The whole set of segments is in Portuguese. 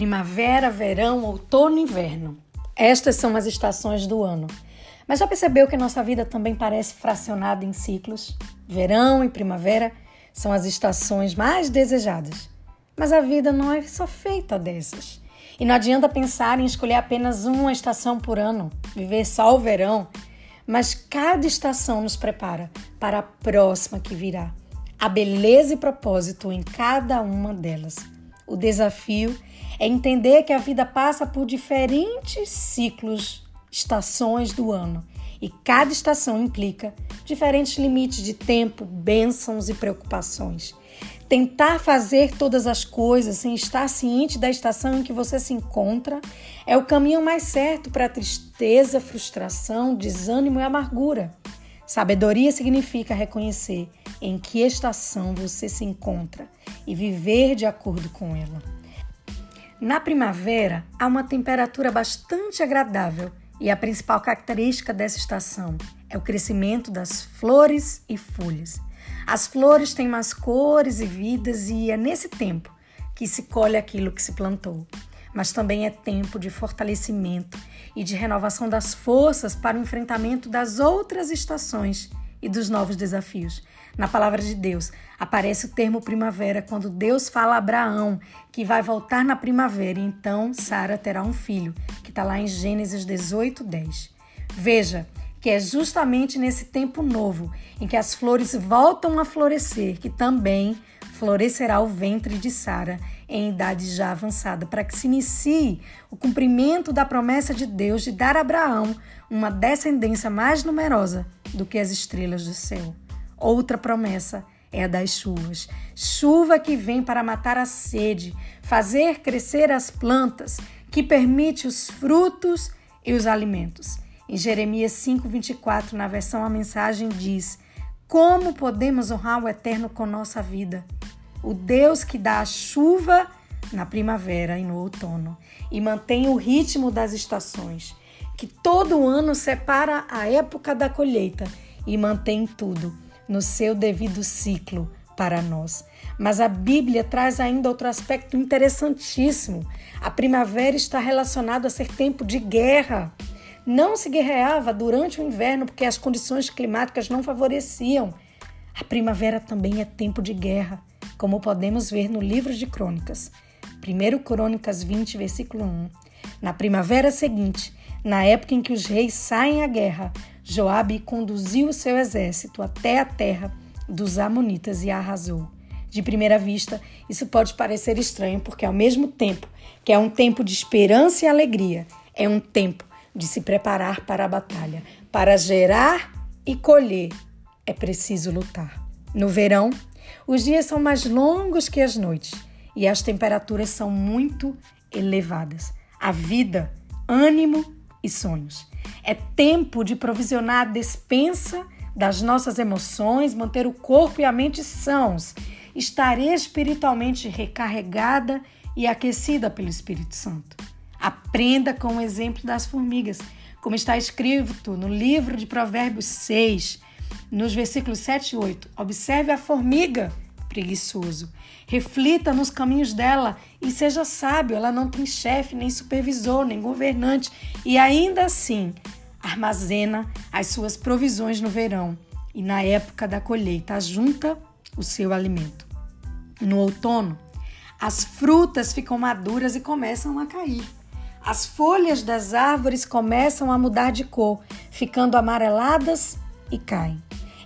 Primavera, verão, outono e inverno. Estas são as estações do ano. Mas já percebeu que nossa vida também parece fracionada em ciclos? Verão e primavera são as estações mais desejadas. Mas a vida não é só feita dessas. E não adianta pensar em escolher apenas uma estação por ano, viver só o verão. Mas cada estação nos prepara para a próxima que virá. A beleza e propósito em cada uma delas. O desafio é entender que a vida passa por diferentes ciclos, estações do ano, e cada estação implica diferentes limites de tempo, bênçãos e preocupações. Tentar fazer todas as coisas sem estar ciente da estação em que você se encontra é o caminho mais certo para tristeza, frustração, desânimo e amargura. Sabedoria significa reconhecer em que estação você se encontra e viver de acordo com ela. Na primavera, há uma temperatura bastante agradável e a principal característica dessa estação é o crescimento das flores e folhas. As flores têm mais cores e vidas e é nesse tempo que se colhe aquilo que se plantou. Mas também é tempo de fortalecimento e de renovação das forças para o enfrentamento das outras estações e dos novos desafios. Na palavra de Deus, aparece o termo primavera quando Deus fala a Abraão que vai voltar na primavera e então Sara terá um filho, que está lá em Gênesis 18, 10. Veja que é justamente nesse tempo novo em que as flores voltam a florescer que também florescerá o ventre de Sara em idade já avançada, para que se inicie o cumprimento da promessa de Deus de dar a Abraão uma descendência mais numerosa do que as estrelas do céu. Outra promessa é a das chuvas. Chuva que vem para matar a sede, fazer crescer as plantas, que permite os frutos e os alimentos. Em Jeremias 5:24, na versão a mensagem diz: Como podemos honrar o Eterno com nossa vida? O Deus que dá a chuva na primavera e no outono e mantém o ritmo das estações, que todo ano separa a época da colheita e mantém tudo no seu devido ciclo para nós. Mas a Bíblia traz ainda outro aspecto interessantíssimo. A primavera está relacionada a ser tempo de guerra. Não se guerreava durante o inverno porque as condições climáticas não favoreciam. A primavera também é tempo de guerra, como podemos ver no livro de Crônicas. 1 Crônicas 20, versículo 1. Na primavera seguinte, na época em que os reis saem à guerra, Joabe conduziu o seu exército até a terra dos Amonitas e a arrasou. De primeira vista, isso pode parecer estranho, porque ao mesmo tempo que é um tempo de esperança e alegria, é um tempo de se preparar para a batalha. Para gerar e colher, é preciso lutar. No verão, os dias são mais longos que as noites e as temperaturas são muito elevadas. A vida, ânimo e sonhos. É tempo de provisionar a despensa das nossas emoções, manter o corpo e a mente sãos, estar espiritualmente recarregada e aquecida pelo Espírito Santo. Aprenda com o exemplo das formigas, como está escrito no livro de Provérbios 6, nos versículos 7 e 8. Observe a formiga preguiçoso. Reflita nos caminhos dela e seja sábio. Ela não tem chefe, nem supervisor, nem governante e ainda assim armazena as suas provisões no verão e na época da colheita junta o seu alimento. No outono, as frutas ficam maduras e começam a cair. As folhas das árvores começam a mudar de cor, ficando amareladas e caem.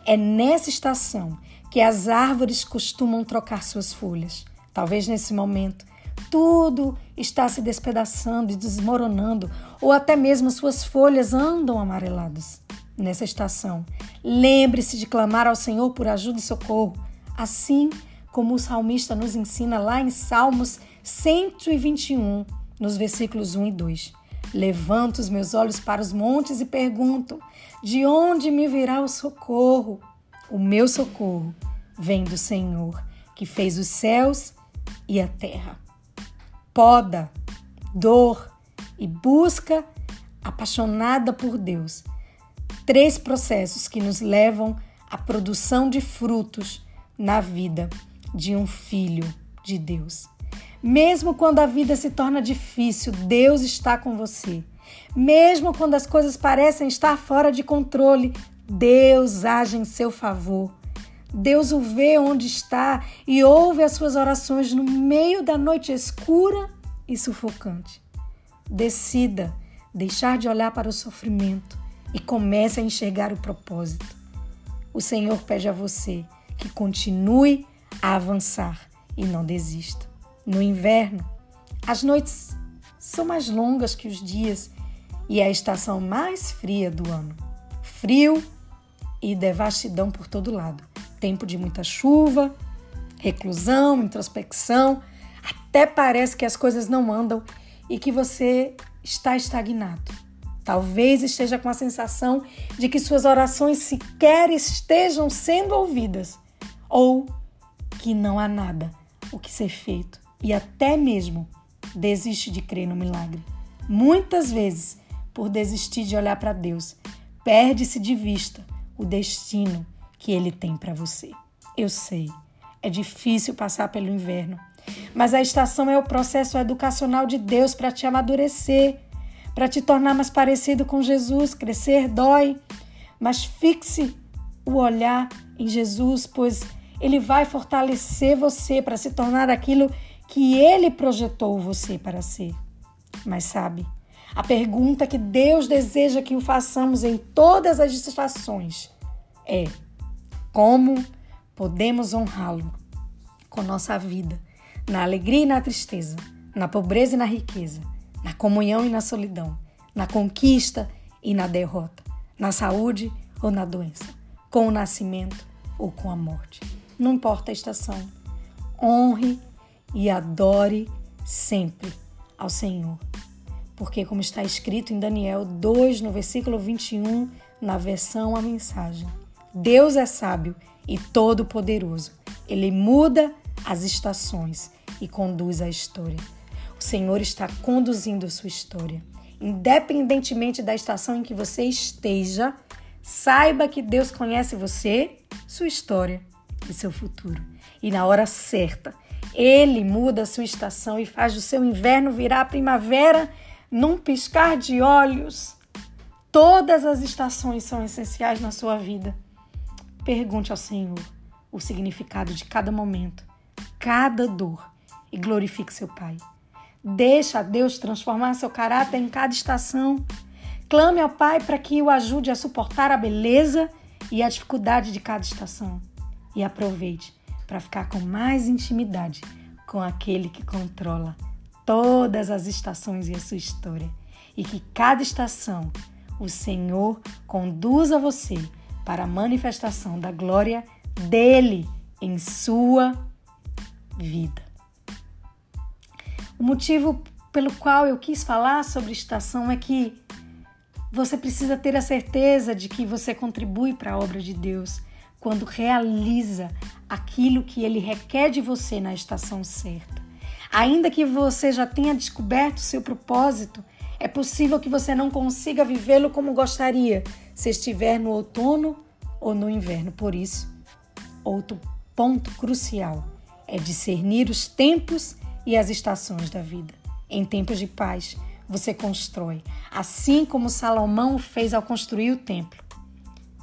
É nessa estação que as árvores costumam trocar suas folhas. Talvez nesse momento tudo está se despedaçando e desmoronando, ou até mesmo suas folhas andam amareladas. Nessa estação, lembre-se de clamar ao Senhor por ajuda e socorro, assim como o salmista nos ensina lá em Salmos 121, nos versículos 1 e 2. Levanto os meus olhos para os montes e pergunto: de onde me virá o socorro? O meu socorro vem do Senhor, que fez os céus e a terra. Poda, dor e busca apaixonada por Deus. Três processos que nos levam à produção de frutos na vida de um filho de Deus. Mesmo quando a vida se torna difícil, Deus está com você. Mesmo quando as coisas parecem estar fora de controle, Deus age em seu favor. Deus o vê onde está e ouve as suas orações no meio da noite escura e sufocante. Decida deixar de olhar para o sofrimento e comece a enxergar o propósito. O Senhor pede a você que continue a avançar e não desista. No inverno, as noites são mais longas que os dias e é a estação mais fria do ano. Frio e devastidão por todo lado. Tempo de muita chuva, reclusão, introspecção, até parece que as coisas não andam e que você está estagnado. Talvez esteja com a sensação de que suas orações sequer estejam sendo ouvidas ou que não há nada o que ser feito e até mesmo desiste de crer no milagre. Muitas vezes, por desistir de olhar para Deus, perde-se de vista o destino que ele tem para você. Eu sei, é difícil passar pelo inverno, mas a estação é o processo educacional de Deus para te amadurecer, para te tornar mais parecido com Jesus. Crescer dói, mas fixe o olhar em Jesus, pois ele vai fortalecer você para se tornar aquilo que ele projetou você para ser. Mas sabe, a pergunta que Deus deseja que o façamos em todas as estações é: como podemos honrá-lo com nossa vida, na alegria e na tristeza, na pobreza e na riqueza, na comunhão e na solidão, na conquista e na derrota, na saúde ou na doença, com o nascimento ou com a morte. Não importa a estação, honre e adore sempre ao Senhor. Porque, como está escrito em Daniel 2, no versículo 21, na versão A Mensagem, Deus é sábio e todo-poderoso. Ele muda as estações e conduz a história. O Senhor está conduzindo sua história. Independentemente da estação em que você esteja, saiba que Deus conhece você, sua história e seu futuro. E na hora certa, Ele muda a sua estação e faz o seu inverno virar primavera num piscar de olhos. Todas as estações são essenciais na sua vida. Pergunte ao Senhor o significado de cada momento, cada dor e glorifique seu Pai. Deixa Deus transformar seu caráter em cada estação. Clame ao Pai para que o ajude a suportar a beleza e a dificuldade de cada estação. E aproveite para ficar com mais intimidade com aquele que controla todas as estações e a sua história. E que cada estação o Senhor conduza você para a manifestação da glória dele em sua vida. O motivo pelo qual eu quis falar sobre estação é que você precisa ter a certeza de que você contribui para a obra de Deus quando realiza aquilo que ele requer de você na estação certa. Ainda que você já tenha descoberto seu propósito, é possível que você não consiga vivê-lo como gostaria se estiver no outono ou no inverno. Por isso, outro ponto crucial é discernir os tempos e as estações da vida. Em tempos de paz, você constrói, assim como Salomão fez ao construir o templo.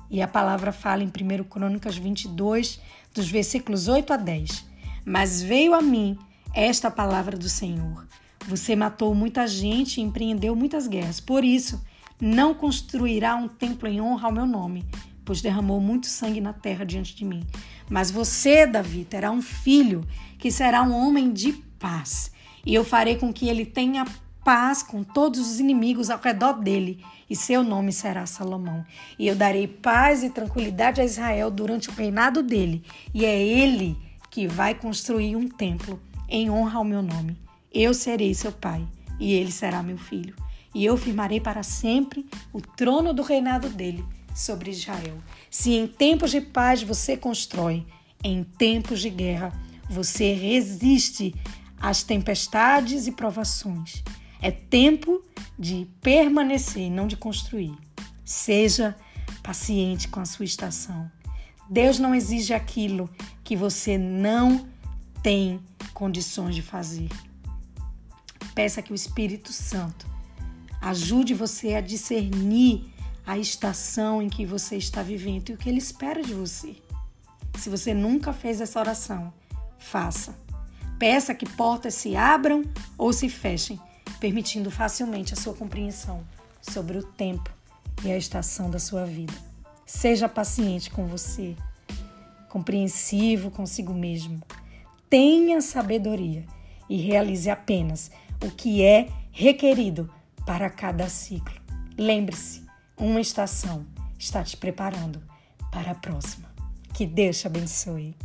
E a palavra fala em 1 Crônicas 22, dos versículos 8 a 10. Mas veio a mim esta palavra do Senhor. Você matou muita gente e empreendeu muitas guerras. Por isso, não construirá um templo em honra ao meu nome, pois derramou muito sangue na terra diante de mim. Mas você, Davi, terá um filho que será um homem de paz. E eu farei com que ele tenha paz com todos os inimigos ao redor dele, e seu nome será Salomão. E eu darei paz e tranquilidade a Israel durante o reinado dele, e é ele que vai construir um templo em honra ao meu nome. Eu serei seu pai, e ele será meu filho. E eu firmarei para sempre o trono do reinado dele sobre Israel. Se em tempos de paz você constrói, em tempos de guerra você resiste às tempestades e provações. É tempo de permanecer, não de construir. Seja paciente com a sua estação. Deus não exige aquilo que você não tem condições de fazer. Peça que o Espírito Santo ajude você a discernir a estação em que você está vivendo e o que ele espera de você. Se você nunca fez essa oração, faça. Peça que portas se abram ou se fechem, permitindo facilmente a sua compreensão sobre o tempo e a estação da sua vida. Seja paciente com você, compreensivo consigo mesmo. Tenha sabedoria e realize apenas o que é requerido para cada ciclo. Lembre-se, uma estação está te preparando para a próxima. Que Deus te abençoe.